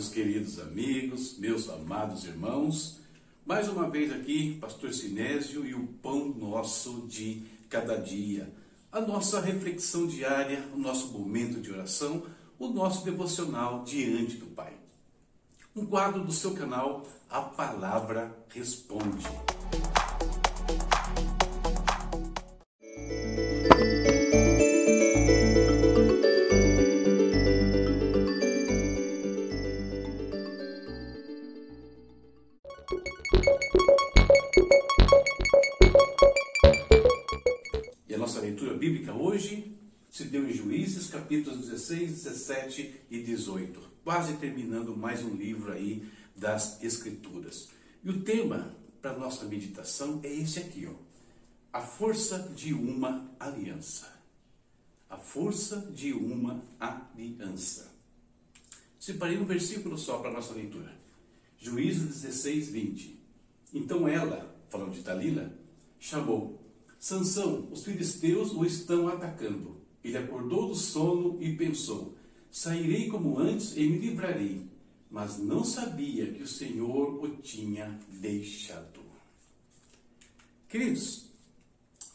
Meus queridos amigos, meus amados irmãos. Mais uma vez aqui, Pastor Sinésio e o pão nosso de cada dia. A nossa reflexão diária, o nosso momento de oração, o nosso devocional diante do Pai. Um quadro do seu canal, A Palavra Responde. Bíblica hoje se deu em Juízes, capítulos 16, 17 e 18, quase terminando mais um livro aí das Escrituras. E o tema para nossa meditação é esse aqui, ó. A força de uma aliança. A força de uma aliança. Separei um versículo só para nossa leitura. Juízes 16, 20. Então ela, falando de Dalila, chamou Sansão, os filisteus o estão atacando. Ele acordou do sono e pensou: Sairei como antes e me livrarei. Mas não sabia que o Senhor o tinha deixado. Queridos,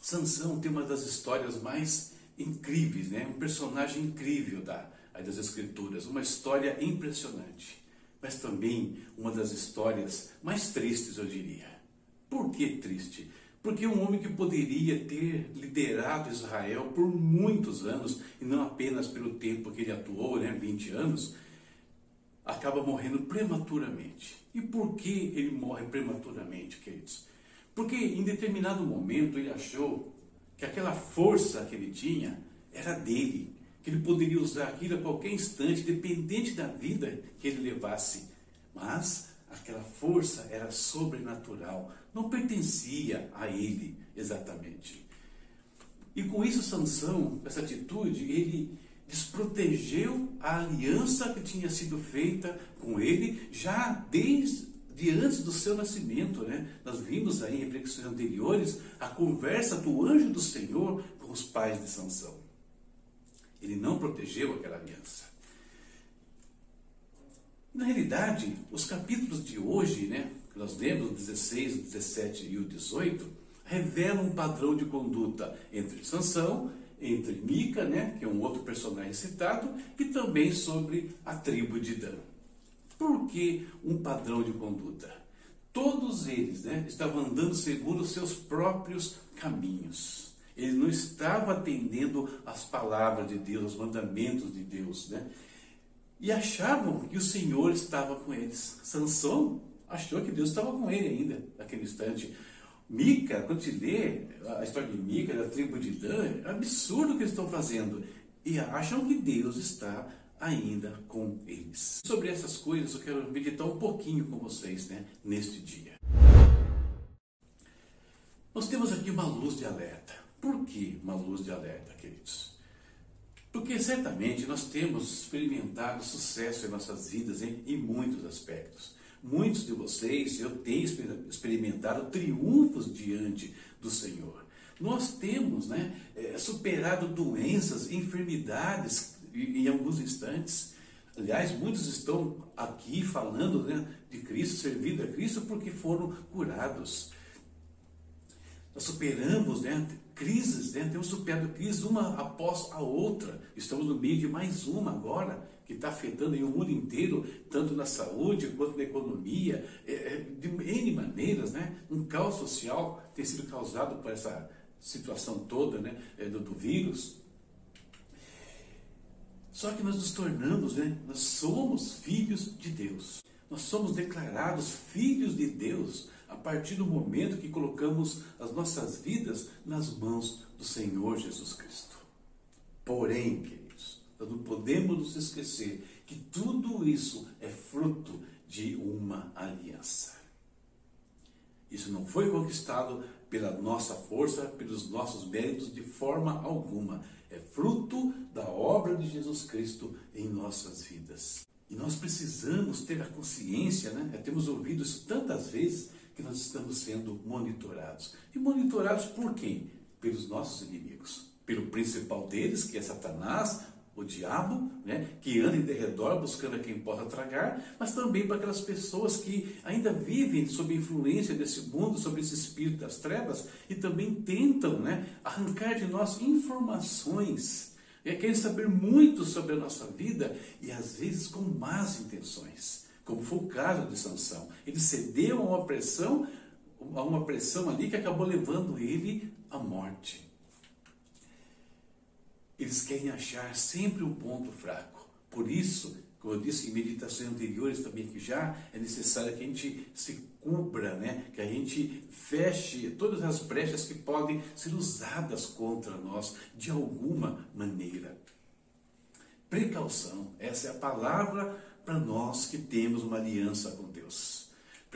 Sansão tem uma das histórias mais incríveis, né? Um personagem incrível da, das Escrituras, uma história impressionante, mas também uma das histórias mais tristes, eu diria. Por que triste? Porque um homem que poderia ter liderado Israel por muitos anos, e não apenas pelo tempo que ele atuou, né, 20 anos, acaba morrendo prematuramente. E por que ele morre prematuramente, queridos? Porque em determinado momento ele achou que aquela força que ele tinha era dele, que ele poderia usar aquilo a qualquer instante, dependente da vida que ele levasse. Mas aquela força era sobrenatural, não pertencia a ele exatamente. E com isso Sansão, essa atitude, ele desprotegeu a aliança que tinha sido feita com ele já desde de antes do seu nascimento, né? Nós vimos aí em reflexões anteriores a conversa do anjo do Senhor com os pais de Sansão. Ele não protegeu aquela aliança. Na realidade, os capítulos de hoje, né, que nós lemos, o 16, o 17 e o 18, revelam um padrão de conduta entre Sansão, entre Mica, né, que é um outro personagem citado, e também sobre a tribo de Dan. Por que um padrão de conduta? Todos eles né, estavam andando segundo os seus próprios caminhos. Eles não estavam atendendo às palavras de Deus, aos mandamentos de Deus. Né? E achavam que o Senhor estava com eles. Sansão achou que Deus estava com ele ainda, naquele instante. Mica, quando te lê a história de Mica, da tribo de Dan, é absurdo o que eles estão fazendo. E acham que Deus está ainda com eles. Sobre essas coisas eu quero meditar um pouquinho com vocês né, neste dia. Nós temos aqui uma luz de alerta. Por que uma luz de alerta, queridos? Porque certamente nós temos experimentado sucesso em nossas vidas em, em muitos aspectos. Muitos de vocês, eu tenho experimentado triunfos diante do Senhor. Nós temos né, é, superado doenças, enfermidades em alguns instantes. Aliás, muitos estão aqui falando né, de Cristo, servindo a Cristo, porque foram curados. Nós superamos né, crises, né? temos superado crises uma após a outra. Estamos no meio de mais uma agora, que está afetando o mundo inteiro, tanto na saúde quanto na economia, é, é, de N maneiras. Né? Um caos social tem sido causado por essa situação toda né? É, do, do vírus. Só que nós nos tornamos, né? nós somos filhos de Deus. Nós somos declarados filhos de Deus a partir do momento que colocamos as nossas vidas nas mãos do Senhor Jesus Cristo. Porém, queridos, nós não podemos nos esquecer que tudo isso é fruto de uma aliança. Isso não foi conquistado pela nossa força, pelos nossos méritos, de forma alguma. É fruto da obra de Jesus Cristo em nossas vidas. E nós precisamos ter a consciência, né? temos ouvido isso tantas vezes, que nós estamos sendo monitorados. E monitorados por quem? Pelos nossos inimigos. Pelo principal deles, que é Satanás, o diabo, né, que anda em derredor buscando a quem possa tragar, mas também para aquelas pessoas que ainda vivem sob a influência desse mundo, sob esse espírito das trevas, e também tentam né, arrancar de nós informações, e querem saber muito sobre a nossa vida, e às vezes com más intenções, como foi o caso de Sansão. Ele cedeu a uma pressão, a uma pressão ali que acabou levando ele à morte. Eles querem achar sempre um ponto fraco. Por isso, como eu disse em meditações anteriores também, que já é necessário que a gente se cubra, né? que a gente feche todas as brechas que podem ser usadas contra nós de alguma maneira. Precaução, essa é a palavra para nós que temos uma aliança com Deus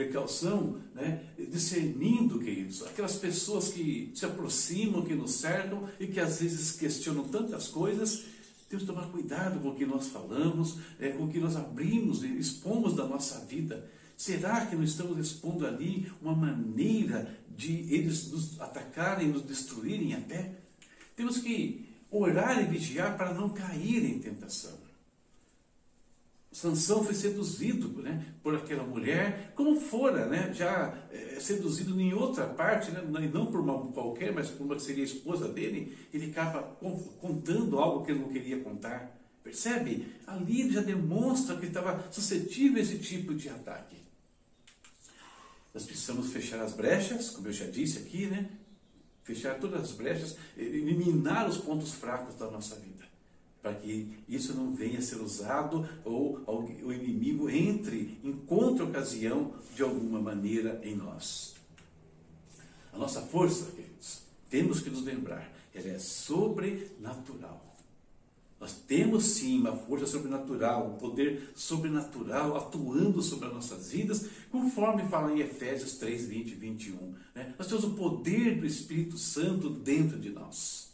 precaução, né, discernindo, queridos, aquelas pessoas que se aproximam, que nos cercam e que às vezes questionam tantas coisas, temos que tomar cuidado com o que nós falamos, é, com o que nós abrimos e expomos da nossa vida. Será que não estamos expondo ali uma maneira de eles nos atacarem, nos destruírem até? Temos que orar e vigiar para não cair em tentação. Sansão foi seduzido né, por aquela mulher, como fora, né, já é, seduzido em outra parte, né, não por uma qualquer, mas por uma que seria a esposa dele, ele acaba contando algo que ele não queria contar. Percebe? Ali ele já demonstra que ele estava suscetível a esse tipo de ataque. Nós precisamos fechar as brechas, como eu já disse aqui, né? Fechar todas as brechas, eliminar os pontos fracos da nossa vida para que isso não venha a ser usado ou o inimigo entre, encontre ocasião de alguma maneira em nós. A nossa força, queridos, temos que nos lembrar, ela é sobrenatural. Nós temos sim uma força sobrenatural, um poder sobrenatural atuando sobre as nossas vidas, conforme fala em Efésios 3, 20 e 21. Né? Nós temos o poder do Espírito Santo dentro de nós.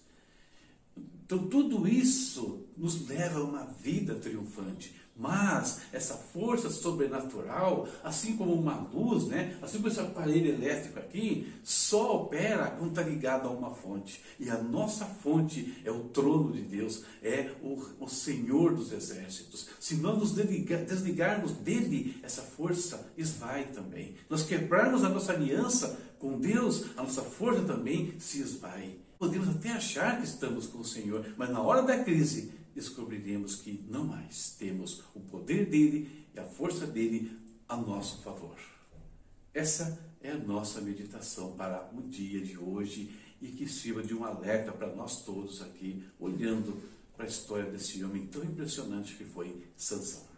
Então, tudo isso nos leva a uma vida triunfante. Mas essa força sobrenatural, assim como uma luz, né? assim como esse aparelho elétrico aqui, só opera quando está ligado a uma fonte. E a nossa fonte é o trono de Deus, é o, o Senhor dos exércitos. Se nós nos desligar, desligarmos dele, essa força esvai também. Nós quebrarmos a nossa aliança com Deus, a nossa força também se esvai. Podemos até achar que estamos com o Senhor, mas na hora da crise descobriremos que não mais temos o poder dele e a força dele a nosso favor. Essa é a nossa meditação para o dia de hoje e que sirva de um alerta para nós todos aqui, olhando para a história desse homem tão impressionante que foi Sansão.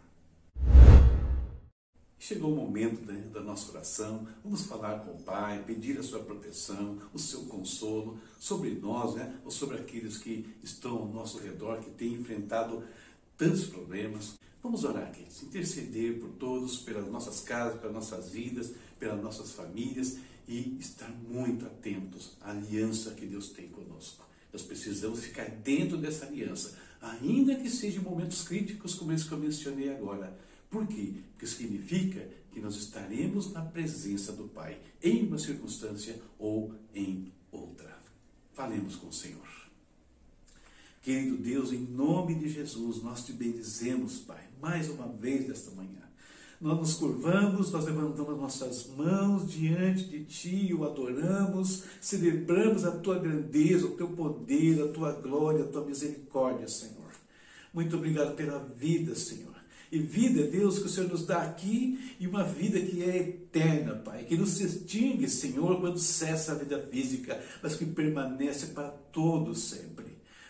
Chegou o momento né, da nossa oração, vamos falar com o Pai, pedir a sua proteção, o seu consolo sobre nós, né, ou sobre aqueles que estão ao nosso redor, que têm enfrentado tantos problemas. Vamos orar aqui, interceder por todos, pelas nossas casas, pelas nossas vidas, pelas nossas famílias e estar muito atentos à aliança que Deus tem conosco. Nós precisamos ficar dentro dessa aliança, ainda que sejam momentos críticos como esse que eu mencionei agora por quê? Porque significa que nós estaremos na presença do Pai, em uma circunstância ou em outra. Falemos com o Senhor. Querido Deus, em nome de Jesus, nós te bendizemos, Pai, mais uma vez nesta manhã. Nós nos curvamos, nós levantamos nossas mãos diante de Ti, o adoramos, celebramos a Tua grandeza, o Teu poder, a Tua glória, a Tua misericórdia, Senhor. Muito obrigado pela vida, Senhor. E vida, Deus, que o Senhor nos dá aqui e uma vida que é eterna, Pai, que não se extingue, Senhor, quando cessa a vida física, mas que permanece para todos sempre.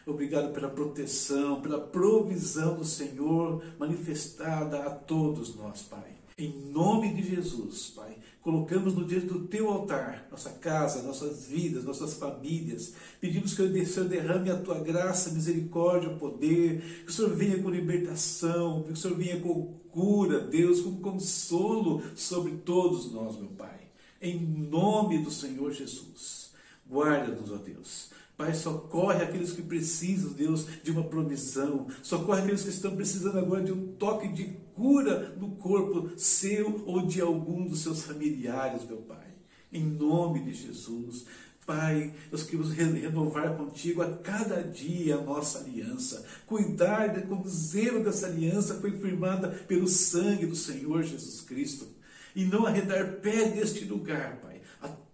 Obrigado pela proteção, pela provisão do Senhor manifestada a todos nós, Pai. Em nome de Jesus, Pai, colocamos no diante do teu altar nossa casa, nossas vidas, nossas famílias. Pedimos que o Senhor derrame a tua graça, misericórdia, poder, que o Senhor venha com libertação, que o Senhor venha com cura, Deus, com consolo sobre todos nós, meu Pai. Em nome do Senhor Jesus. Guarda-nos, ó Deus. Pai, socorre aqueles que precisam, Deus, de uma provisão. Socorre aqueles que estão precisando agora de um toque de cura no corpo seu ou de algum dos seus familiares, meu Pai. Em nome de Jesus. Pai, nós queremos renovar contigo a cada dia a nossa aliança, cuidar com o zelo dessa aliança foi firmada pelo sangue do Senhor Jesus Cristo, e não arredar pé deste lugar, Pai,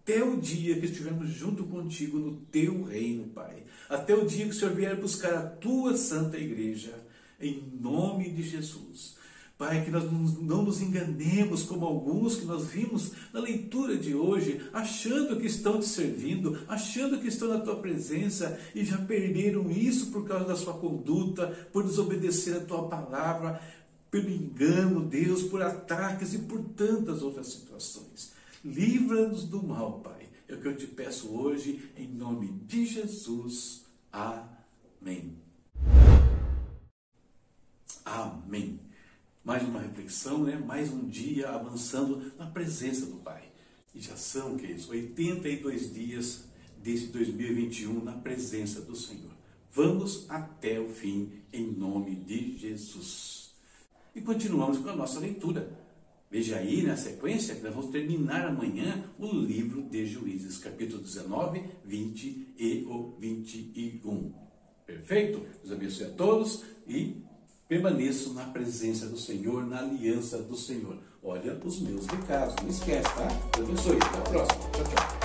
até o dia que estivermos junto contigo no teu reino, Pai, até o dia que o Senhor vier buscar a tua santa igreja, em nome de Jesus. Pai, que nós não nos enganemos como alguns que nós vimos na leitura de hoje, achando que estão te servindo, achando que estão na tua presença e já perderam isso por causa da sua conduta, por desobedecer a tua palavra, pelo engano, Deus, por ataques e por tantas outras situações. Livra-nos do mal, Pai. É o que eu te peço hoje, em nome de Jesus. Amém. Amém mais uma reflexão, né? mais um dia avançando na presença do Pai. E já são, queridos, 82 dias desse 2021 na presença do Senhor. Vamos até o fim, em nome de Jesus. E continuamos com a nossa leitura. Veja aí na sequência que nós vamos terminar amanhã o livro de Juízes, capítulo 19, 20 e o 21. Perfeito? Deus abençoe a todos e Permaneço na presença do Senhor, na aliança do Senhor. Olha os meus recados, não esquece, tá? Deus abençoe. Até a próxima. Tchau, tchau.